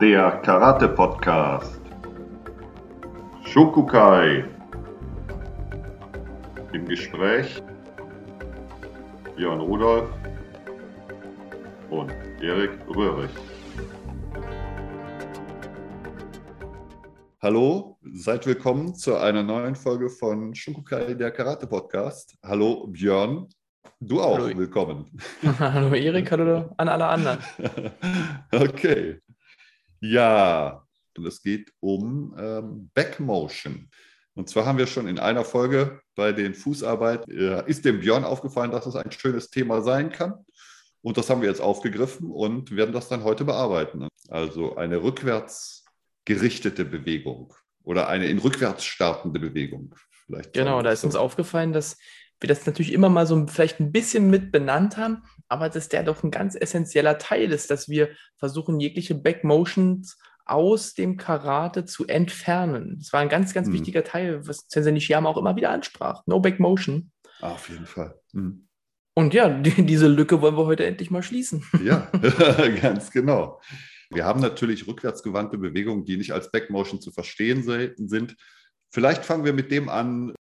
der Karate-Podcast. Shokukai. Im Gespräch Björn Rudolf und Erik Röhrig. Hallo, seid willkommen zu einer neuen Folge von Shokukai, der Karate-Podcast. Hallo Björn, du auch Hallo. willkommen. Hallo Erik, hallo an alle anderen. okay. Ja, und es geht um ähm, Backmotion. Und zwar haben wir schon in einer Folge bei den Fußarbeit, äh, ist dem Björn aufgefallen, dass es ein schönes Thema sein kann. Und das haben wir jetzt aufgegriffen und werden das dann heute bearbeiten. Also eine rückwärts gerichtete Bewegung oder eine in rückwärts startende Bewegung. Vielleicht Genau, da ist uns aufgefallen, dass wir das natürlich immer mal so vielleicht ein bisschen mit benannt haben, aber dass der doch ein ganz essentieller Teil ist, dass wir versuchen, jegliche Backmotions aus dem Karate zu entfernen. Das war ein ganz, ganz Mhm. wichtiger Teil, was Sensei Nishiyama auch immer wieder ansprach. No Backmotion. Ah, auf jeden Fall. Mhm. Und ja, die, diese Lücke wollen wir heute endlich mal schließen. Ja, ganz genau. Wir haben natürlich rückwärtsgewandte Bewegungen, die nicht als Backmotion zu verstehen sind. Vielleicht fangen wir mit dem an,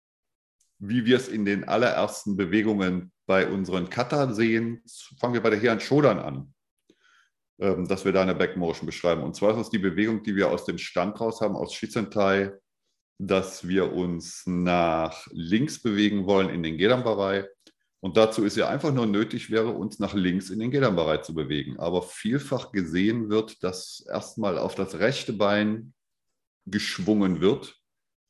wie wir es in den allerersten Bewegungen bei unseren Kata sehen. Fangen wir bei der Heeren Shodern an, ähm, dass wir da eine Backmotion beschreiben. Und zwar ist das die Bewegung, die wir aus dem Stand raus haben, aus Shizentai, dass wir uns nach links bewegen wollen in den Gedanbarei. Und dazu ist ja einfach nur nötig wäre, uns nach links in den Gedanbarei zu bewegen. Aber vielfach gesehen wird, dass erstmal auf das rechte Bein geschwungen wird,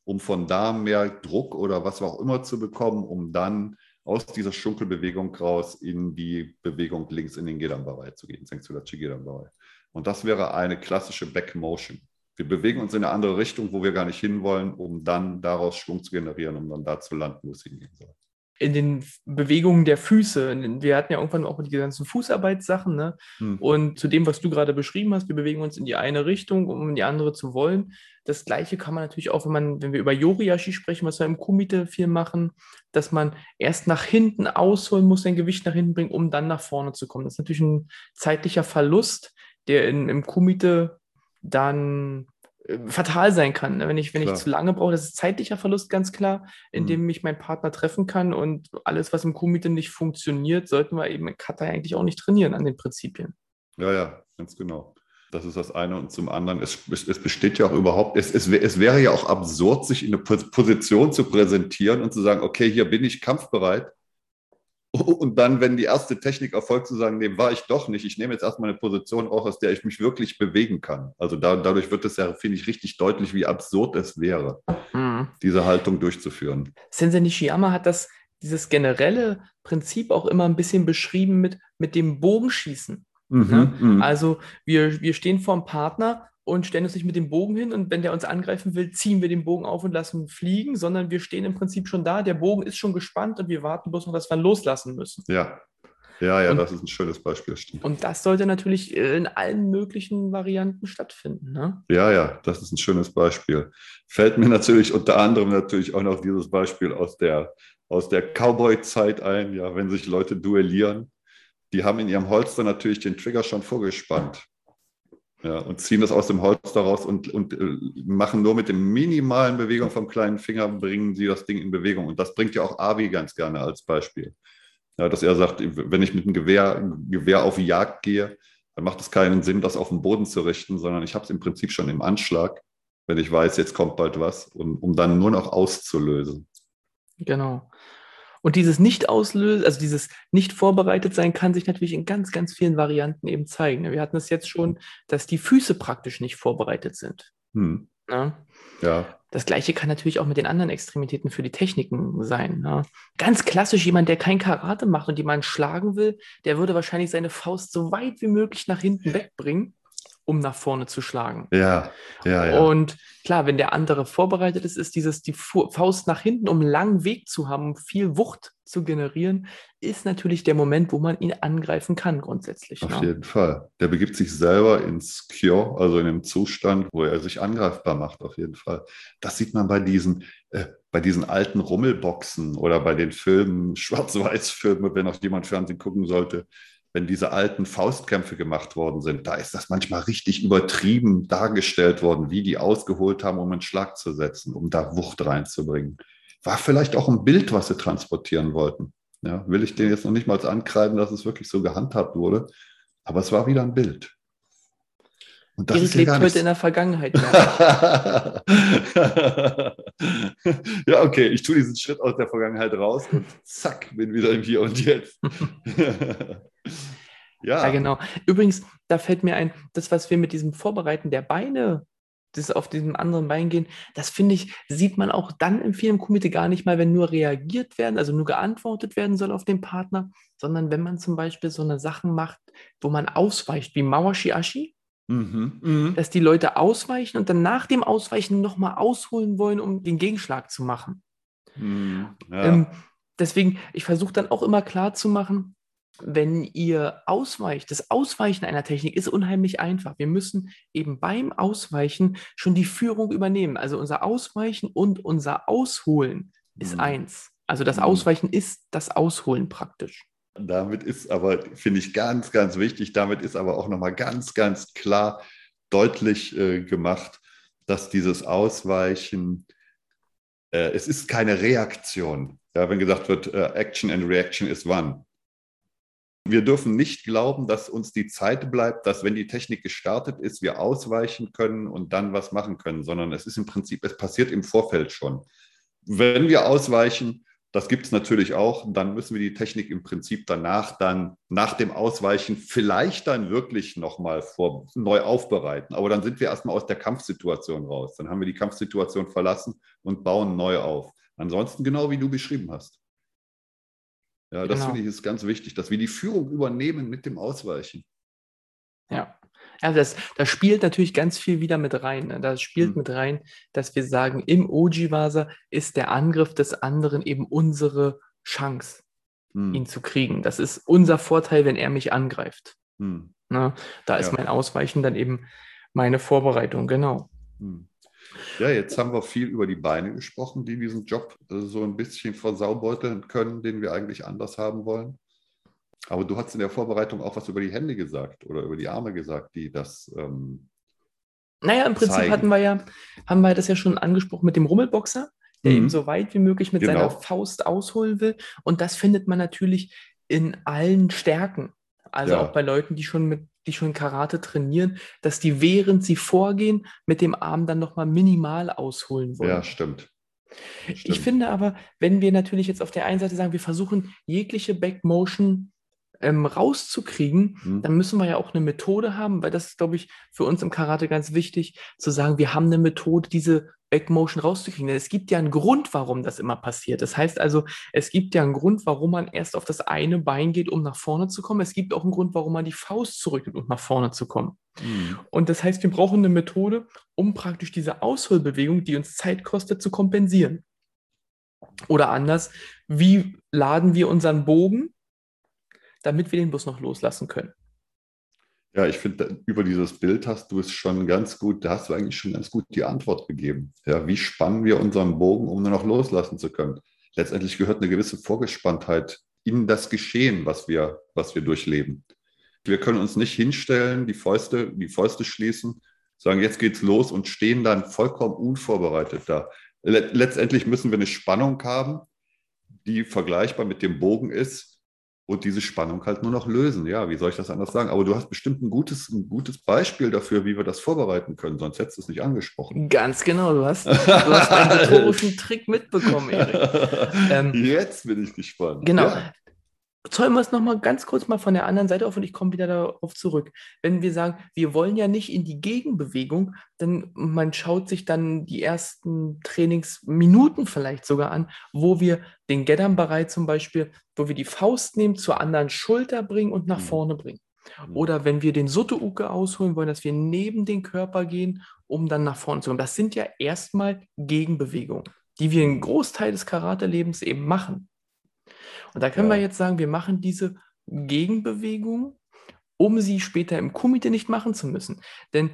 um von da mehr Druck oder was auch immer zu bekommen, um dann aus dieser Schunkelbewegung raus in die Bewegung links in den Gedanbarei zu gehen, Senksudachi Gedanbarei. Und das wäre eine klassische Backmotion. Wir bewegen uns in eine andere Richtung, wo wir gar nicht hinwollen, um dann daraus Schwung zu generieren, um dann da zu landen, wo es hingehen soll. in den Bewegungen der Füße. Wir hatten ja irgendwann auch die ganzen Fußarbeitssachen, ne? Hm. Und zu dem, was du gerade beschrieben hast, wir bewegen uns in die eine Richtung, um in die andere zu wollen. Das gleiche kann man natürlich auch, wenn man, wenn wir über Yoriashi sprechen, was wir im Kumite viel machen, dass man erst nach hinten ausholen muss, sein Gewicht nach hinten bringen, um dann nach vorne zu kommen. Das ist natürlich ein zeitlicher Verlust, der in, im Kumite dann äh, fatal sein kann. ne? Wenn ich, wenn ich zu lange brauche, das ist zeitlicher Verlust, ganz klar, in Mhm. mich mein Partner treffen kann und alles, was im Kumite nicht funktioniert, sollten wir eben in Kata eigentlich auch nicht trainieren an den Prinzipien. Ja, ja, ganz genau. Das ist das eine. Und zum anderen, es, es, es besteht ja auch überhaupt, es, es, es wäre ja auch absurd, sich in eine Pos- Position zu präsentieren und zu sagen, okay, hier bin ich kampfbereit. Und dann, wenn die erste Technik erfolgt, zu sagen, nee, war ich doch nicht. Ich nehme jetzt erstmal eine Position auch, aus der ich mich wirklich bewegen kann. Also da, dadurch wird es ja, finde ich, richtig deutlich, wie absurd es wäre, diese Haltung durchzuführen. Sensei Nishiyama hat das, dieses generelle Prinzip auch immer ein bisschen beschrieben mit, mit dem Bogenschießen. Mhm, mhm. Also wir, wir stehen vor dem Partner und stellen uns nicht mit dem Bogen hin und wenn der uns angreifen will, ziehen wir den Bogen auf und lassen ihn fliegen, sondern wir stehen im Prinzip schon da, der Bogen ist schon gespannt und wir warten bloß noch, dass wir ihn loslassen müssen. ja, ja, ja, Und- das ist ein schönes Beispiel, stimmt. Und das sollte natürlich äh, in allen möglichen Varianten stattfinden. Ne? Ja, ja, das ist ein schönes Beispiel. Fällt mir natürlich unter anderem natürlich auch noch dieses Beispiel aus der, aus der Cowboy-Zeit ein, ja, wenn sich Leute duellieren, die haben in ihrem Holster natürlich den Trigger schon vorgespannt. Ja, und ziehen das aus dem Holster raus und, und äh, machen nur mit dem minimalen Bewegung vom kleinen Finger, bringen sie das Ding in Bewegung. Und das bringt ja auch Abi ganz gerne als Beispiel. Ja, dass er sagt, wenn ich mit einem Gewehr, Gewehr auf Jagd gehe, dann macht es keinen Sinn, das auf den Boden zu richten, sondern ich habe es im Prinzip schon im Anschlag, wenn ich weiß, jetzt kommt bald was, und, um dann nur noch auszulösen. Genau. Und dieses Nicht-Auslösen, also dieses Nicht-Vorbereitet-Sein kann sich natürlich in ganz, ganz vielen Varianten eben zeigen. Wir hatten es jetzt schon, dass die Füße praktisch nicht vorbereitet sind. Hm. Ne? Ja, Das gleiche kann natürlich auch mit den anderen Extremitäten für die Techniken sein. Ne? Ganz klassisch, jemand, der kein Karate macht und jemanden schlagen will, der würde wahrscheinlich seine Faust so weit wie möglich nach hinten wegbringen, um nach vorne zu schlagen. ja, ja, ja. Und klar, wenn der andere vorbereitet ist, ist dieses die Faust nach hinten, um einen langen Weg zu haben, um viel Wucht zu generieren, ist natürlich der Moment, wo man ihn angreifen kann, grundsätzlich. Auf ne? jeden Fall. Der begibt sich selber ins Cure, also in einem Zustand, wo er sich angreifbar macht, auf jeden Fall. Das sieht man bei diesen, äh, bei diesen alten Rummelboxen oder bei den Filmen, Schwarz-Weiß-Filmen, wenn auch jemand Fernsehen gucken sollte. Wenn diese alten Faustkämpfe gemacht worden sind, da ist das manchmal richtig übertrieben dargestellt worden, wie die ausgeholt haben, um einen Schlag zu setzen, um da Wucht reinzubringen. War vielleicht auch ein Bild, was sie transportieren wollten. Ja, will ich denen jetzt noch nicht mal ankreiden, dass es wirklich so gehandhabt wurde, aber es war wieder ein Bild. Und das Erik lebt heute in der Vergangenheit. Ja. ja, okay, ich tue diesen Schritt aus der Vergangenheit raus und zack, bin wieder im Hier und Jetzt. ja. ja, genau. Übrigens, da fällt mir ein, das, was wir mit diesem Vorbereiten der Beine das auf diesem anderen Bein gehen, das finde ich, sieht man auch dann im Filmkomitee gar nicht mal, wenn nur reagiert werden, also nur geantwortet werden soll auf den Partner, sondern wenn man zum Beispiel so eine Sachen macht, wo man ausweicht, wie Mawashiashi, Mhm. Mhm. Dass die Leute ausweichen und dann nach dem Ausweichen nochmal ausholen wollen, um den Gegenschlag zu machen. Mhm. Ja. Ähm, deswegen, ich versuche dann auch immer klar zu machen, wenn ihr ausweicht, das Ausweichen einer Technik ist unheimlich einfach. Wir müssen eben beim Ausweichen schon die Führung übernehmen. Also unser Ausweichen und unser Ausholen ist mhm. eins. Also das mhm. Ausweichen ist das Ausholen praktisch. Damit ist aber, finde ich, ganz, ganz wichtig, damit ist aber auch nochmal ganz, ganz klar deutlich äh, gemacht, dass dieses Ausweichen, äh, es ist keine Reaktion. Ja, wenn gesagt wird, äh, Action and Reaction is one. Wir dürfen nicht glauben, dass uns die Zeit bleibt, dass wenn die Technik gestartet ist, wir ausweichen können und dann was machen können, sondern es ist im Prinzip, es passiert im Vorfeld schon. Wenn wir ausweichen, das gibt es natürlich auch. Dann müssen wir die Technik im Prinzip danach dann nach dem Ausweichen vielleicht dann wirklich nochmal neu aufbereiten. Aber dann sind wir erstmal aus der Kampfsituation raus. Dann haben wir die Kampfsituation verlassen und bauen neu auf. Ansonsten genau wie du beschrieben hast. Ja, das genau. finde ich ist ganz wichtig, dass wir die Führung übernehmen mit dem Ausweichen. Ja. Ja, das, das spielt natürlich ganz viel wieder mit rein. Ne? Das spielt mhm. mit rein, dass wir sagen, im Ojiwasa ist der Angriff des anderen eben unsere Chance, mhm. ihn zu kriegen. Das ist unser Vorteil, wenn er mich angreift. Mhm. Ne? Da ist ja. mein Ausweichen dann eben meine Vorbereitung, genau. Hm. Ja, jetzt haben wir viel über die Beine gesprochen, die diesen Job äh, so ein bisschen versaubeuteln können, den wir eigentlich anders haben wollen. Aber du hast in der Vorbereitung auch was über die Hände gesagt oder über die Arme gesagt, die das. Ähm, naja, im Prinzip zeigen. hatten wir ja, haben wir das ja schon angesprochen mit dem Rummelboxer, der mhm. eben so weit wie möglich mit genau. seiner Faust ausholen will. Und das findet man natürlich in allen Stärken. Also ja. auch bei Leuten, die schon mit, die schon Karate trainieren, dass die während sie vorgehen, mit dem Arm dann nochmal minimal ausholen wollen. Ja, stimmt. Stimmt. Ich finde aber, wenn wir natürlich jetzt auf der einen Seite sagen, wir versuchen jegliche Backmotion ähm, rauszukriegen, mhm. dann müssen wir ja auch eine Methode haben, weil das ist, glaube ich, für uns im Karate ganz wichtig, zu sagen, wir haben eine Methode, diese Backmotion rauszukriegen. Denn es gibt ja einen Grund, warum das immer passiert. Das heißt also, es gibt ja einen Grund, warum man erst auf das eine Bein geht, um nach vorne zu kommen. Es gibt auch einen Grund, warum man die Faust zurücknimmt, um nach vorne zu kommen. Mhm. Und das heißt, wir brauchen eine Methode, um praktisch diese Ausholbewegung, die uns Zeit kostet, zu kompensieren. Oder anders, wie laden wir unseren Bogen damit wir den Bus noch loslassen können. Ja, ich finde, über dieses Bild hast du es schon ganz gut, da hast du eigentlich schon ganz gut die Antwort gegeben. Ja, wie spannen wir unseren Bogen, um nur noch loslassen zu können? Letztendlich gehört eine gewisse Vorgespanntheit in das Geschehen, was wir, was wir durchleben. Wir können uns nicht hinstellen, die Fäuste, die Fäuste schließen, sagen, jetzt geht's los und stehen dann vollkommen unvorbereitet da. Letztendlich müssen wir eine Spannung haben, die vergleichbar mit dem Bogen ist, und diese Spannung halt nur noch lösen. Ja, wie soll ich das anders sagen? Aber du hast bestimmt ein gutes, ein gutes Beispiel dafür, wie wir das vorbereiten können, sonst hättest du es nicht angesprochen. Ganz genau, du hast, du hast einen rhetorischen Trick mitbekommen, Erik. Ähm, Jetzt bin ich gespannt. Genau. Ja zäumen wir es nochmal ganz kurz mal von der anderen Seite auf und ich komme wieder darauf zurück. Wenn wir sagen, wir wollen ja nicht in die Gegenbewegung, denn man schaut sich dann die ersten Trainingsminuten vielleicht sogar an, wo wir den Geddam-Bereich zum Beispiel, wo wir die Faust nehmen, zur anderen Schulter bringen und nach mhm. vorne bringen. Mhm. Oder wenn wir den Soto-Uke ausholen wollen, dass wir neben den Körper gehen, um dann nach vorne zu kommen. Das sind ja erstmal Gegenbewegungen, die wir einen Großteil des Karate-Lebens eben machen. Und da können ja. wir jetzt sagen, wir machen diese Gegenbewegung, um sie später im Kumite nicht machen zu müssen. Denn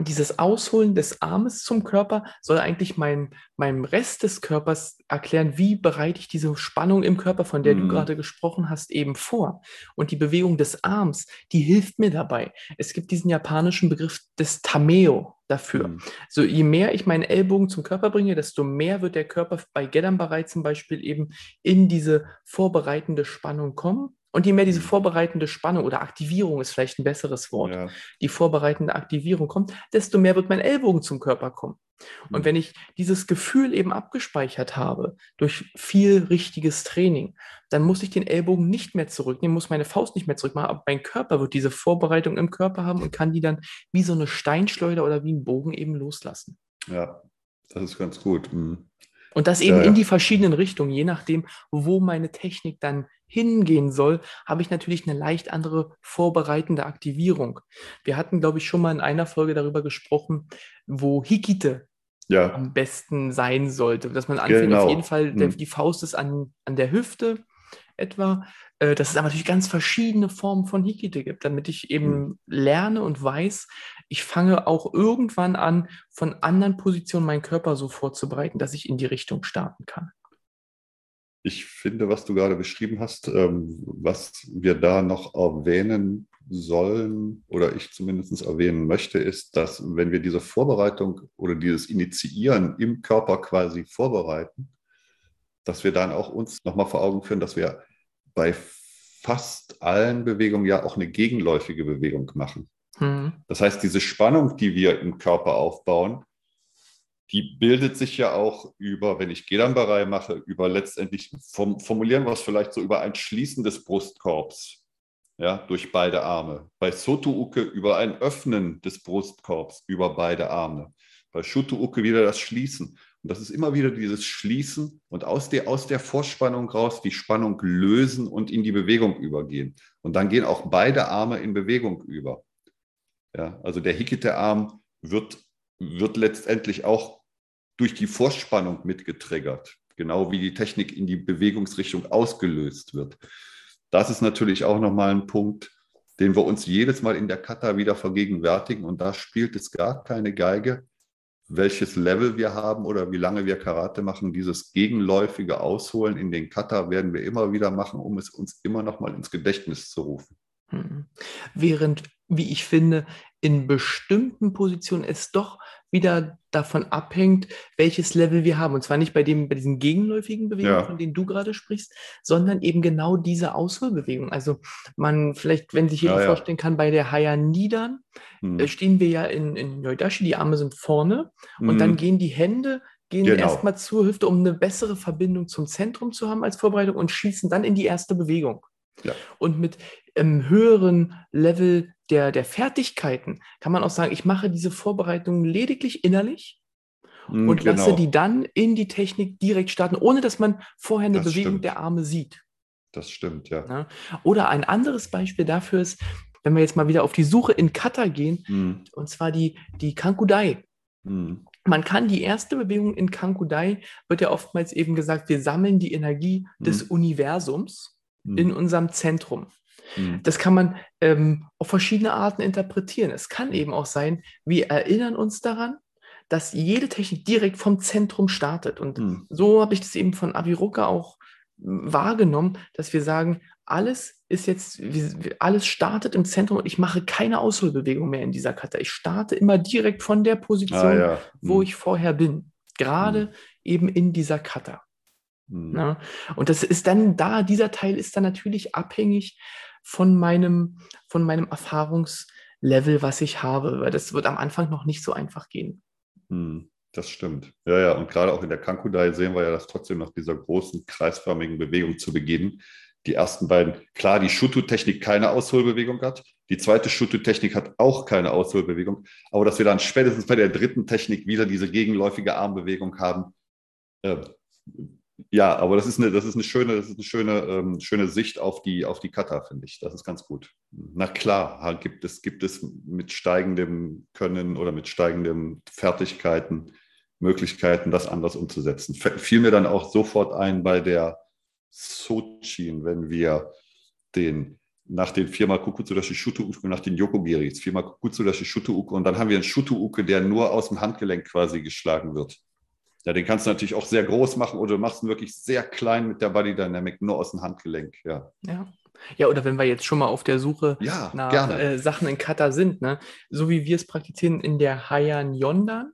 dieses Ausholen des Armes zum Körper soll eigentlich mein, meinem Rest des Körpers erklären, wie bereite ich diese Spannung im Körper, von der Mhm. du gerade gesprochen hast, eben vor. Und die Bewegung des Arms, die hilft mir dabei. Es gibt diesen japanischen Begriff des Tameo dafür. Mhm. So, je mehr ich meinen Ellbogen zum Körper bringe, desto mehr wird der Körper bei Gedanbarei zum Beispiel eben in diese vorbereitende Spannung kommen. Und je mehr diese Mhm. vorbereitende Spannung oder Aktivierung ist vielleicht ein besseres Wort, Ja. die vorbereitende Aktivierung kommt, desto mehr wird mein Ellbogen zum Körper kommen. Und Mhm. wenn ich dieses Gefühl eben abgespeichert habe durch viel richtiges Training, dann muss ich den Ellbogen nicht mehr zurücknehmen, muss meine Faust nicht mehr zurückmachen, aber mein Körper wird diese Vorbereitung im Körper haben und kann die dann wie so eine Steinschleuder oder wie ein Bogen eben loslassen. ja, das ist ganz gut. Mhm. Und das eben Ja, ja. in die verschiedenen Richtungen, je nachdem, wo meine Technik dann hingehen soll, habe ich natürlich eine leicht andere vorbereitende Aktivierung. Wir hatten, glaube ich, schon mal in einer Folge darüber gesprochen, wo Hikite Ja, am besten sein sollte. Dass man anfängt, Genau. auf jeden Fall, der, Mhm. die Faust ist an, an der Hüfte etwa, äh, dass es aber natürlich ganz verschiedene Formen von Hikite gibt, damit ich eben Mhm. lerne und weiß, ich fange auch irgendwann an, von anderen Positionen meinen Körper so vorzubereiten, dass ich in die Richtung starten kann. ich finde, was du gerade beschrieben hast, ähm, was wir da noch erwähnen sollen oder ich zumindest erwähnen möchte, ist, dass wenn wir diese Vorbereitung oder dieses Initiieren im Körper quasi vorbereiten, dass wir dann auch uns nochmal vor Augen führen, dass wir bei fast allen Bewegungen ja auch eine gegenläufige Bewegung machen. Hm. Das heißt, diese Spannung, die wir im Körper aufbauen, die bildet sich ja auch über, wenn ich Gedanbarei mache, über letztendlich, form, formulieren wir es vielleicht so über ein Schließen des Brustkorbs, ja, durch beide Arme. Bei Soto-Uke über ein Öffnen des Brustkorbs über beide Arme. Bei Shuto-Uke wieder das Schließen. Und das ist immer wieder dieses Schließen und aus der, aus der Vorspannung raus die Spannung lösen und in die Bewegung übergehen. Und dann gehen auch beide Arme in Bewegung über. Ja, also der Hikite-Arm wird, wird letztendlich auch durch die Vorspannung mitgetriggert, genau wie die Technik in die Bewegungsrichtung ausgelöst wird. Das ist natürlich auch nochmal ein Punkt, den wir uns jedes Mal in der Kata wieder vergegenwärtigen. Und da spielt es gar keine Geige, welches Level wir haben oder wie lange wir Karate machen. Dieses gegenläufige Ausholen in den Kata werden wir immer wieder machen, um es uns immer nochmal ins Gedächtnis zu rufen. Hm. Während, wie ich finde, in bestimmten Positionen es doch wieder davon abhängt, welches Level wir haben. Und zwar nicht bei, dem, bei diesen gegenläufigen Bewegungen, Ja. von denen du gerade sprichst, sondern eben genau diese Ausholbewegung. Also man vielleicht, wenn sich jeder Ja, vorstellen kann, bei der Haya Nidan Hm. äh, stehen wir ja in, in Yoidashi, die Arme sind vorne und Hm. dann gehen die Hände gehen Genau. erstmal zur Hüfte, um eine bessere Verbindung zum Zentrum zu haben als Vorbereitung und schießen dann in die erste Bewegung. Ja. Und mit ähm, höheren Level der, der Fertigkeiten kann man auch sagen, ich mache diese Vorbereitung lediglich innerlich Hm, und lasse genau. die dann in die Technik direkt starten, ohne dass man vorher eine Das Bewegung stimmt. der Arme sieht. Das stimmt, ja. Ne? Oder ein anderes Beispiel dafür ist, wenn wir jetzt mal wieder auf die Suche in Kata gehen, Hm. und zwar die, die Kankudai. Hm. Man kann die erste Bewegung in Kankudai, wird ja oftmals eben gesagt, wir sammeln die Energie des. Universums Hm. in unserem Zentrum. Hm. Das kann man ähm, auf verschiedene Arten interpretieren. Es kann eben auch sein, wir erinnern uns daran, dass jede Technik direkt vom Zentrum startet. Und Hm. so habe ich das eben von Aviruka auch wahrgenommen, dass wir sagen, alles ist jetzt, alles startet im Zentrum und ich mache keine Ausholbewegung mehr in dieser Kata. Ich starte immer direkt von der Position, Ah, ja. wo Hm. ich vorher bin. Gerade eben in dieser Kata. Hm. Ne? Und das ist dann da, dieser Teil ist dann natürlich abhängig von meinem, von meinem Erfahrungslevel, was ich habe, weil das wird am Anfang noch nicht so einfach gehen. Hm, Das stimmt. Ja, ja. Und gerade auch in der Kankudai sehen wir ja, dass trotzdem nach dieser großen kreisförmigen Bewegung zu Beginn die ersten beiden, klar, die Shutu-Technik keine Ausholbewegung hat. Die zweite Shutu-Technik hat auch keine Ausholbewegung. Aber dass wir dann spätestens bei der dritten Technik wieder diese gegenläufige Armbewegung haben. Äh, ja, aber das ist eine, das ist eine schöne, das ist eine schöne, ähm, schöne Sicht auf die, auf die Kata, finde ich. Das ist ganz gut. Na klar, gibt es, gibt es mit steigendem Können oder mit steigenden Fertigkeiten Möglichkeiten, das anders umzusetzen. Fiel mir dann auch sofort ein bei der Sochin, wenn wir den nach den viermal Kukutsudashi Shuto-Uke, nach den Yokogiris, viermal Kukutsudashi Shuto-Uke und dann haben wir einen Shuto-Uke, der nur aus dem Handgelenk quasi geschlagen wird. Ja, den kannst du natürlich auch sehr groß machen oder du machst ihn wirklich sehr klein mit der Body Dynamic, nur aus dem Handgelenk, ja. Ja. Ja, oder wenn wir jetzt schon mal auf der Suche Ja, nach äh, Sachen in Kata sind, ne? so wie wir es praktizieren in der Hayan Yondan,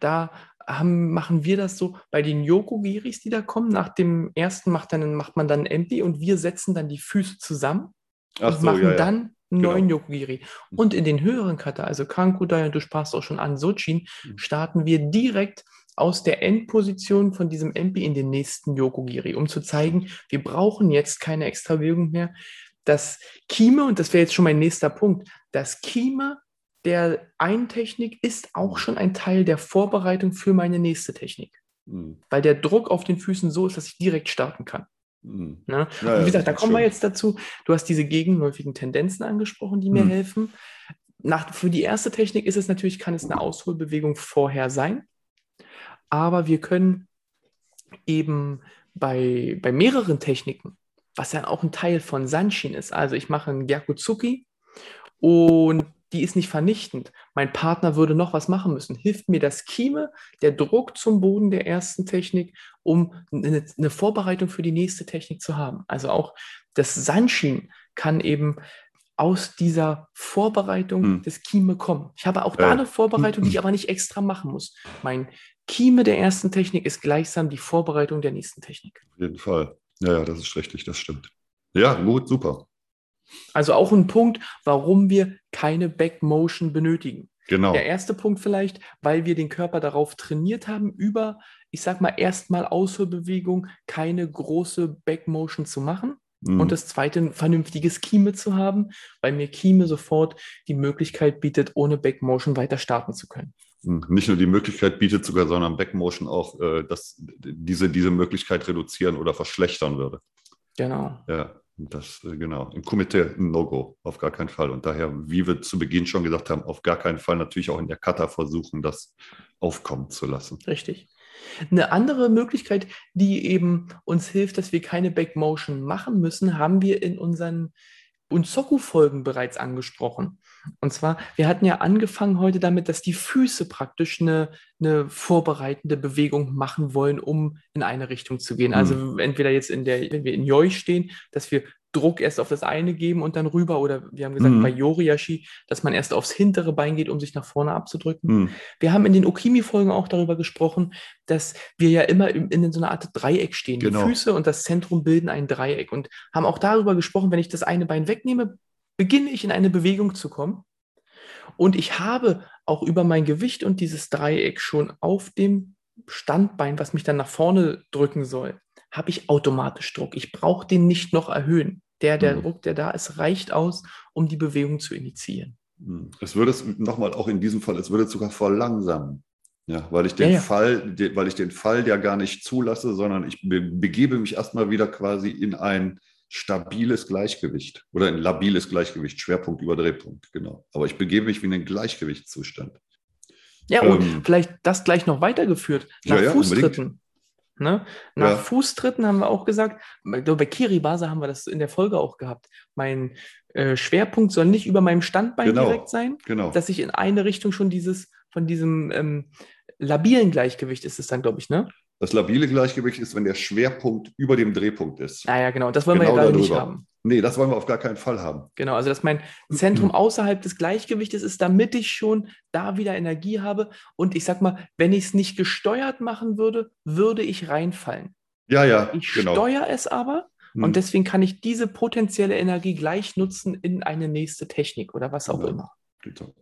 da haben, machen wir das so bei den Yokogiris, die da kommen. Nach dem ersten macht, dann, macht man dann Empty und wir setzen dann die Füße zusammen Ach und so, machen ja, ja. dann einen Genau. neuen Yokogiri. Und in den höheren Kata, also Kankudai und du sprachst auch schon an Sochin, Mhm. starten wir direkt aus der Endposition von diesem Empi in den nächsten Yokogiri, um zu zeigen, wir brauchen jetzt keine extra Bewegung mehr. Das Kime, und das wäre jetzt schon mein nächster Punkt, das Kime der einen Technik ist auch schon ein Teil der Vorbereitung für meine nächste Technik, Hm, weil der Druck auf den Füßen so ist, dass ich direkt starten kann. hm. Ne? Ja, und wie gesagt, da kommen wir stimmt. jetzt dazu. Du hast diese gegenläufigen Tendenzen angesprochen, die mir Hm. helfen. Nach, für die erste Technik ist es natürlich, kann es eine Ausholbewegung vorher sein. Aber wir können eben bei, bei mehreren Techniken, was ja auch ein Teil von Sanshin ist, also ich mache einen Gyakutsuki und die ist nicht vernichtend. Mein Partner würde noch was machen müssen. Hilft mir das Kime, der Druck zum Boden der ersten Technik, um eine, eine Vorbereitung für die nächste Technik zu haben. Also auch das Sanshin kann eben aus dieser Vorbereitung Hm. des Kime kommen. Ich habe auch da eine Vorbereitung, die ich aber nicht extra machen muss. Mein Kime der ersten Technik ist gleichsam die Vorbereitung der nächsten Technik. Auf jeden Fall. Ja, ja, das ist richtig, das stimmt. Ja, gut, super. Also auch ein Punkt, warum wir keine Backmotion benötigen. Genau. Der erste Punkt vielleicht, weil wir den Körper darauf trainiert haben, über, ich sag mal, erstmal Ausholbewegung keine große Backmotion zu machen. Hm. Und das zweite, ein vernünftiges Kime zu haben, weil mir Kime sofort die Möglichkeit bietet, ohne Backmotion weiter starten zu können. Nicht nur die Möglichkeit bietet sogar, sondern Backmotion auch, äh, dass diese, diese Möglichkeit reduzieren oder verschlechtern würde. Genau. Ja, das äh, genau. Im Komitee ein No-Go, auf gar keinen Fall. Und daher, wie wir zu Beginn schon gesagt haben, auf gar keinen Fall natürlich auch in der Kata versuchen, das aufkommen zu lassen. Richtig. Eine andere Möglichkeit, die eben uns hilft, dass wir keine Backmotion machen müssen, haben wir in unseren Unsoku-Folgen bereits angesprochen. Und zwar, wir hatten ja angefangen heute damit, dass die Füße praktisch eine, eine vorbereitende Bewegung machen wollen, um in eine Richtung zu gehen. Also entweder jetzt in der, wenn wir in Yoi stehen, dass wir Druck erst auf das eine geben und dann rüber, oder wir haben gesagt Mhm. bei Yoriashi, dass man erst aufs hintere Bein geht, um sich nach vorne abzudrücken. Hm. Wir haben in den Okimi-Folgen auch darüber gesprochen, dass wir ja immer in, in so einer Art Dreieck stehen. Genau. Die Füße und das Zentrum bilden ein Dreieck und haben auch darüber gesprochen, wenn ich das eine Bein wegnehme, beginne ich in eine Bewegung zu kommen. Und ich habe auch über mein Gewicht und dieses Dreieck schon auf dem Standbein, was mich dann nach vorne drücken soll, habe ich automatisch Druck. Ich brauche den nicht noch erhöhen. Der, der Mhm. Druck, der da ist, reicht aus, um die Bewegung zu initiieren. Hm. Es würde es nochmal auch in diesem Fall, es würde es sogar verlangsamen. Ja, weil ich den Ja, ja. Fall, de- weil ich den Fall ja gar nicht zulasse, sondern ich be begebe mich erstmal wieder quasi in ein stabiles Gleichgewicht oder ein labiles Gleichgewicht, Schwerpunkt über Drehpunkt, genau. Aber ich begebe mich wie in einen Gleichgewichtszustand. Ja, und Ähm, vielleicht das gleich noch weitergeführt. Nach ja, Fußtritten. Ne? Nach Ja. Fußtritten haben wir auch gesagt, bei Kiribasa haben wir das in der Folge auch gehabt. Mein äh, Schwerpunkt soll nicht über meinem Standbein Genau. direkt sein, Genau. dass ich in eine Richtung schon dieses, von diesem ähm, labilen Gleichgewicht ist es dann, glaube ich, ne? Das labile Gleichgewicht ist, wenn der Schwerpunkt über dem Drehpunkt ist. Ja, ja, genau. Das wollen wir Genau ja gerade nicht haben. Nee, das wollen wir auf gar keinen Fall haben. Genau, also dass mein Zentrum außerhalb des Gleichgewichtes ist, damit ich schon da wieder Energie habe. Und ich sag mal, wenn ich es nicht gesteuert machen würde, würde ich reinfallen. Ja, ja, Ich genau. steuere es aber Hm. und deswegen kann ich diese potenzielle Energie gleich nutzen in eine nächste Technik oder was auch Genau. immer.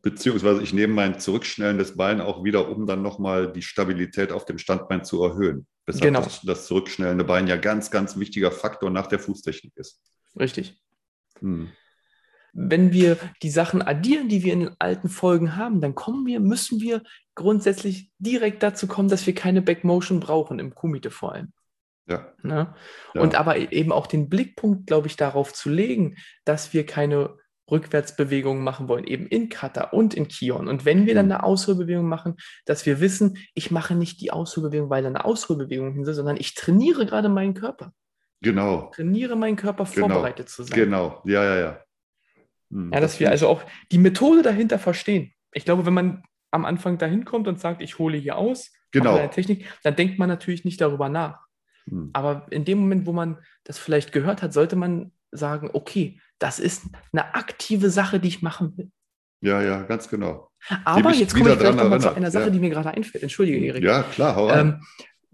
Beziehungsweise ich nehme mein zurückschnellendes Bein auch wieder, um dann nochmal die Stabilität auf dem Standbein zu erhöhen. Weshalb Genau. das, das zurückschnellende Bein ja ganz, ganz wichtiger Faktor nach der Fußtechnik ist. Richtig. Hm. Wenn wir die Sachen addieren, die wir in den alten Folgen haben, dann kommen wir, müssen wir grundsätzlich direkt dazu kommen, dass wir keine Backmotion brauchen, im Kumite vor allem. Ja. Ne? Ja. Und aber eben auch den Blickpunkt, glaube ich, darauf zu legen, dass wir keine Rückwärtsbewegungen machen wollen, eben in Kata und in Kion. Und wenn wir dann Mhm. eine Ausholbewegung machen, dass wir wissen, ich mache nicht die Ausholbewegung, weil da eine Ausholbewegung hin soll, sondern ich trainiere gerade meinen Körper. Genau, trainiere meinen Körper Genau. vorbereitet zu sein. genau. Ja, ja, ja. Hm, Ja, dass wir finde also auch die Methode dahinter verstehen. Ich glaube, wenn man am Anfang dahin kommt und sagt, ich hole hier aus, Genau. eine Technik, dann denkt man natürlich nicht darüber nach. hm, Aber in dem Moment, wo man das vielleicht gehört hat, sollte man sagen, okay, das ist eine aktive Sache, die ich machen will. Ja, ja, ganz genau. Aber jetzt komme ich gleich dran nochmal zu einer Sache, ja. die mir gerade einfällt. Entschuldige, Erik. Ja, klar, hau ähm,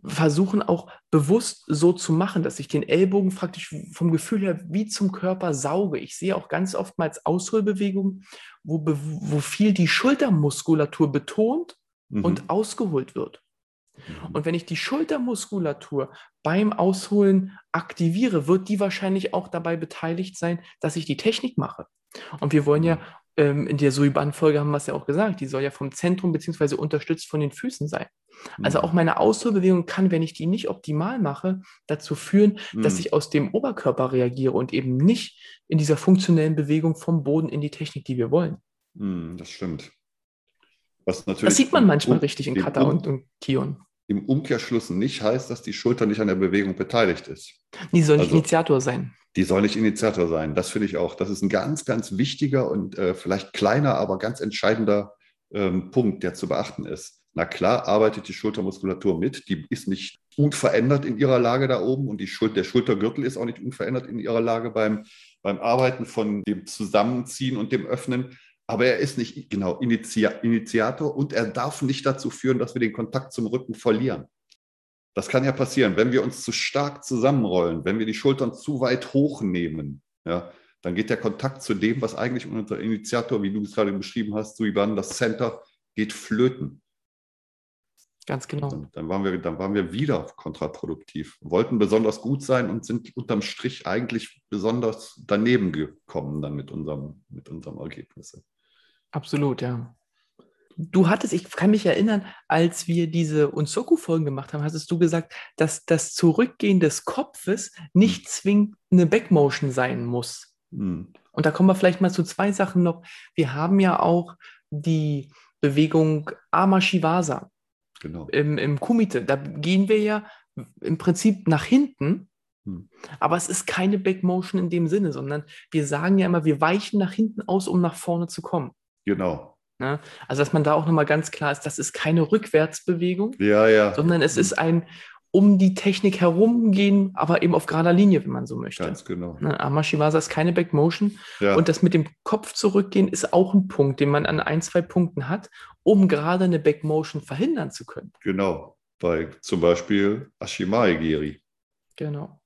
versuchen auch bewusst so zu machen, dass ich den Ellbogen praktisch vom Gefühl her wie zum Körper sauge. Ich sehe auch ganz oftmals Ausholbewegungen, wo, wo viel die Schultermuskulatur betont Mhm. und ausgeholt wird. Mhm. Und wenn ich die Schultermuskulatur beim Ausholen aktiviere, wird die wahrscheinlich auch dabei beteiligt sein, dass ich die Technik mache. Und wir wollen ja ähm, in der Suiban-Folge haben wir es ja auch gesagt, die soll ja vom Zentrum beziehungsweise unterstützt von den Füßen sein. Also Mhm. auch meine Ausholbewegung kann, wenn ich die nicht optimal mache, dazu führen, dass Mhm. ich aus dem Oberkörper reagiere und eben nicht in dieser funktionellen Bewegung vom Boden in die Technik, die wir wollen. Hm, das stimmt. Was natürlich Das sieht man manchmal richtig in Kata und, und Kion. Im Umkehrschluss nicht heißt, dass die Schulter nicht an der Bewegung beteiligt ist. Die soll nicht Also- Initiator sein. Die soll nicht Initiator sein. Das finde ich auch. Das ist ein ganz, ganz wichtiger und äh, vielleicht kleiner, aber ganz entscheidender ähm, Punkt, der zu beachten ist. Na klar, arbeitet die Schultermuskulatur mit. Die ist nicht unverändert in ihrer Lage da oben und die Schul der Schultergürtel ist auch nicht unverändert in ihrer Lage beim, beim Arbeiten von dem Zusammenziehen und dem Öffnen. Aber er ist nicht genau Initi Initiator und er darf nicht dazu führen, dass wir den Kontakt zum Rücken verlieren. Das kann ja passieren, wenn wir uns zu stark zusammenrollen, wenn wir die Schultern zu weit hochnehmen, ja, dann geht der Kontakt zu dem, was eigentlich unser Initiator, wie du es gerade beschrieben hast, Suiban, das Center, geht flöten. Ganz genau. Dann, dann, waren wir, dann waren wir wieder kontraproduktiv, wollten besonders gut sein und sind unterm Strich eigentlich besonders daneben gekommen dann mit unserem, mit unserem Ergebnis. Absolut, ja. Du hattest, ich kann mich erinnern, als wir diese Unsoku-Folgen gemacht haben, hattest du gesagt, dass das Zurückgehen des Kopfes nicht zwingend eine Backmotion sein muss. Hm. Und da kommen wir vielleicht mal zu zwei Sachen noch. Wir haben ja auch die Bewegung Ama Shivasa Genau. im, im Kumite. Da gehen wir ja im Prinzip nach hinten, Hm. aber es ist keine Backmotion in dem Sinne, sondern wir sagen ja immer, wir weichen nach hinten aus, um nach vorne zu kommen. Genau. Ne? Also, dass man da auch nochmal ganz klar ist, das ist keine Rückwärtsbewegung, Ja, ja. sondern es Hm. ist ein um die Technik herumgehen, aber eben auf gerader Linie, wenn man so möchte. Ganz genau. Ne? Amashivasa ist keine Backmotion. Ja. Und das mit dem Kopf zurückgehen ist auch ein Punkt, den man an ein, zwei Punkten hat, um gerade eine Backmotion verhindern zu können. Genau, bei zum Beispiel Ashimae Giri. Genau.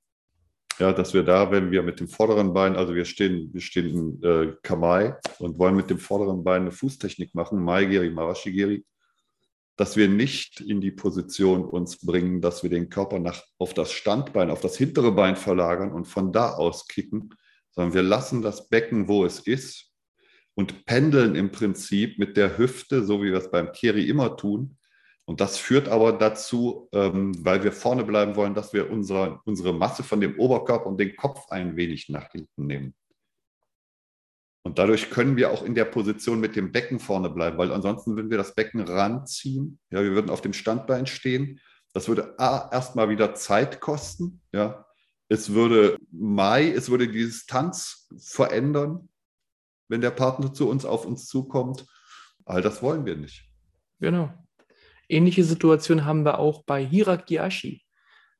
Ja, dass wir da, wenn wir mit dem vorderen Bein, also wir stehen, wir stehen im äh, Kamai und wollen mit dem vorderen Bein eine Fußtechnik machen, Mai Giri, Marashi Giri, dass wir nicht in die Position uns bringen, dass wir den Körper nach, auf das Standbein, auf das hintere Bein verlagern und von da aus kicken, sondern wir lassen das Becken, wo es ist und pendeln im Prinzip mit der Hüfte, so wie wir es beim Kiri immer tun, und das führt aber dazu, ähm, weil wir vorne bleiben wollen, dass wir unsere, unsere Masse von dem Oberkörper und den Kopf ein wenig nach hinten nehmen. Und dadurch können wir auch in der Position mit dem Becken vorne bleiben, weil ansonsten würden wir das Becken ranziehen. Ja, wir würden auf dem Standbein stehen. Das würde A, erstmal wieder Zeit kosten. Ja. Es würde Mai, es würde die Distanz verändern, wenn der Partner zu uns auf uns zukommt. All das wollen wir nicht. Genau. Ähnliche Situation haben wir auch bei Hirakiashi.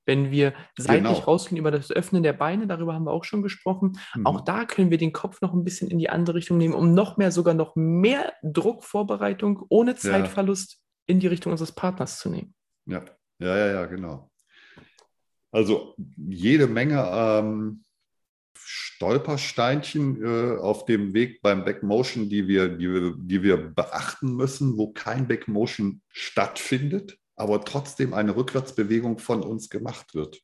Wenn wir seitlich Genau. rausgehen über das Öffnen der Beine, darüber haben wir auch schon gesprochen, Mhm. auch da können wir den Kopf noch ein bisschen in die andere Richtung nehmen, um noch mehr, sogar noch mehr Druckvorbereitung ohne Zeitverlust in die Richtung unseres Partners zu nehmen. Ja, ja, ja, ja, genau. Also jede Menge ähm, Stolpersteinchen äh, auf dem Weg beim Backmotion, die wir, die, wir, die wir beachten müssen, wo kein Backmotion stattfindet, aber trotzdem eine Rückwärtsbewegung von uns gemacht wird.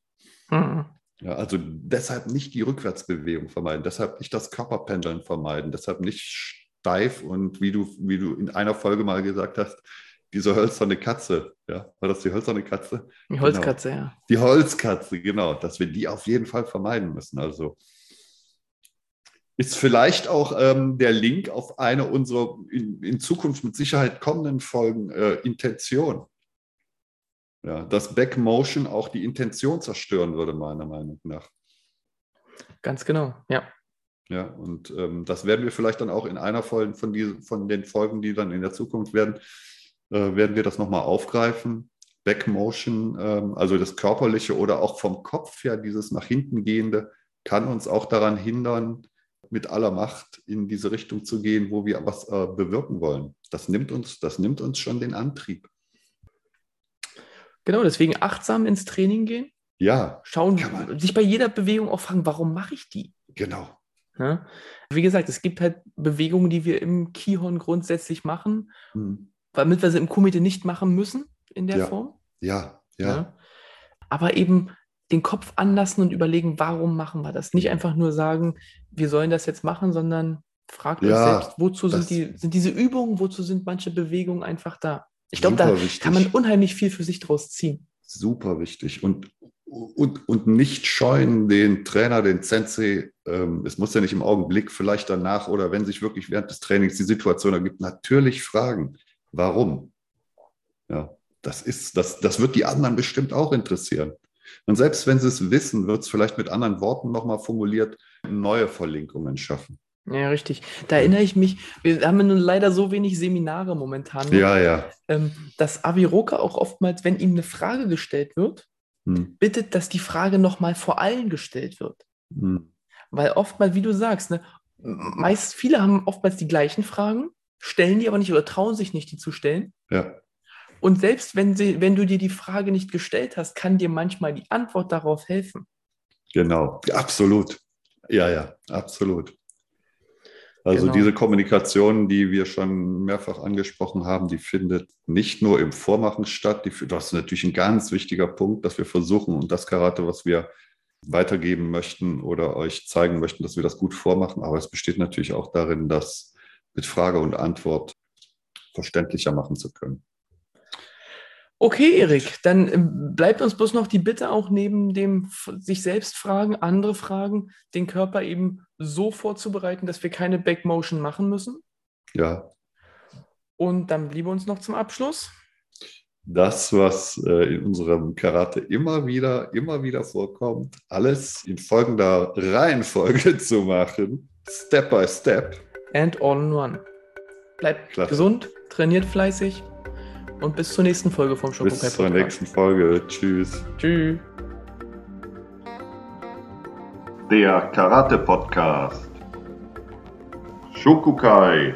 Mhm. Ja, also deshalb nicht die Rückwärtsbewegung vermeiden, deshalb nicht das Körperpendeln vermeiden, deshalb nicht steif und wie du, wie du in einer Folge mal gesagt hast, diese hölzerne Katze, ja, war das die hölzerne Katze? Die Holzkatze, ja. Die Holzkatze, genau, dass wir die auf jeden Fall vermeiden müssen. Also ist vielleicht auch ähm, der Link auf eine unserer in, in Zukunft mit Sicherheit kommenden Folgen äh, Intention. Ja, dass Backmotion auch die Intention zerstören würde, meiner Meinung nach. Ganz genau, ja. Ja, und ähm, das werden wir vielleicht dann auch in einer Folge von, die, von den Folgen, die dann in der Zukunft werden, äh, werden wir das nochmal aufgreifen. Backmotion, ähm, also das Körperliche oder auch vom Kopf her, dieses nach hinten gehende, kann uns auch daran hindern, mit aller Macht in diese Richtung zu gehen, wo wir was äh, bewirken wollen. Das nimmt, uns, das nimmt uns schon den Antrieb. Genau, deswegen achtsam ins Training gehen. Ja. Schauen, sich bei jeder Bewegung auch fragen, warum mache ich die? Genau. Ja? Wie gesagt, es gibt halt Bewegungen, die wir im Kihon grundsätzlich machen, hm. damit wir sie im Kumite nicht machen müssen in der ja. Form. Ja, ja, ja. Aber eben den Kopf anlassen und überlegen, warum machen wir das? Nicht einfach nur sagen, wir sollen das jetzt machen, sondern fragt euch Ja, selbst, wozu sind, die, sind diese Übungen, wozu sind manche Bewegungen einfach da? Ich glaube, da wichtig. kann man unheimlich viel für sich draus ziehen. Super wichtig. Und, und, und nicht scheuen den Trainer, den Sensei, ähm, es muss ja nicht im Augenblick, vielleicht danach oder wenn sich wirklich während des Trainings die Situation ergibt, natürlich fragen, warum? Ja, das ist, das, das wird die anderen bestimmt auch interessieren. Und selbst wenn sie es wissen, wird es vielleicht mit anderen Worten nochmal formuliert, neue Verlinkungen schaffen. Ja, richtig. Da erinnere ich mich, wir haben nun leider so wenig Seminare momentan, Ja, ja. ähm, dass Aviroka auch oftmals, wenn ihm eine Frage gestellt wird, Hm, bittet, dass die Frage nochmal vor allen gestellt wird. hm. Weil oftmals, wie du sagst, ne, meist viele haben oftmals die gleichen Fragen, stellen die aber nicht oder trauen sich nicht, die zu stellen. Ja, Und selbst wenn, sie, wenn du dir die Frage nicht gestellt hast, kann dir manchmal die Antwort darauf helfen. Genau, absolut. Ja, ja, absolut. Also Genau. diese Kommunikation, die wir schon mehrfach angesprochen haben, die findet nicht nur im Vormachen statt. Die, das ist natürlich ein ganz wichtiger Punkt, dass wir versuchen und das Karate, was wir weitergeben möchten oder euch zeigen möchten, dass wir das gut vormachen. Aber es besteht natürlich auch darin, das mit Frage und Antwort verständlicher machen zu können. Okay, Erik, dann ähm, bleibt uns bloß noch die Bitte auch neben dem sich selbst fragen, andere Fragen, den Körper eben so vorzubereiten, dass wir keine Backmotion machen müssen. Ja, Und dann bliebe uns noch zum Abschluss. das, was äh, in unserem Karate immer wieder, immer wieder vorkommt, alles in folgender Reihenfolge zu machen, Step by Step. And all in one. Bleibt Klasse. gesund, trainiert fleißig und bis zur nächsten Folge vom Schokokai Bis zur Podcast. nächsten Folge. Tschüss. Tschüss. Der Karate Podcast. Shokukai.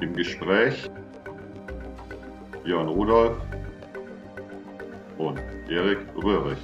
Im Gespräch Björn Rudolf und Erik Röhrig.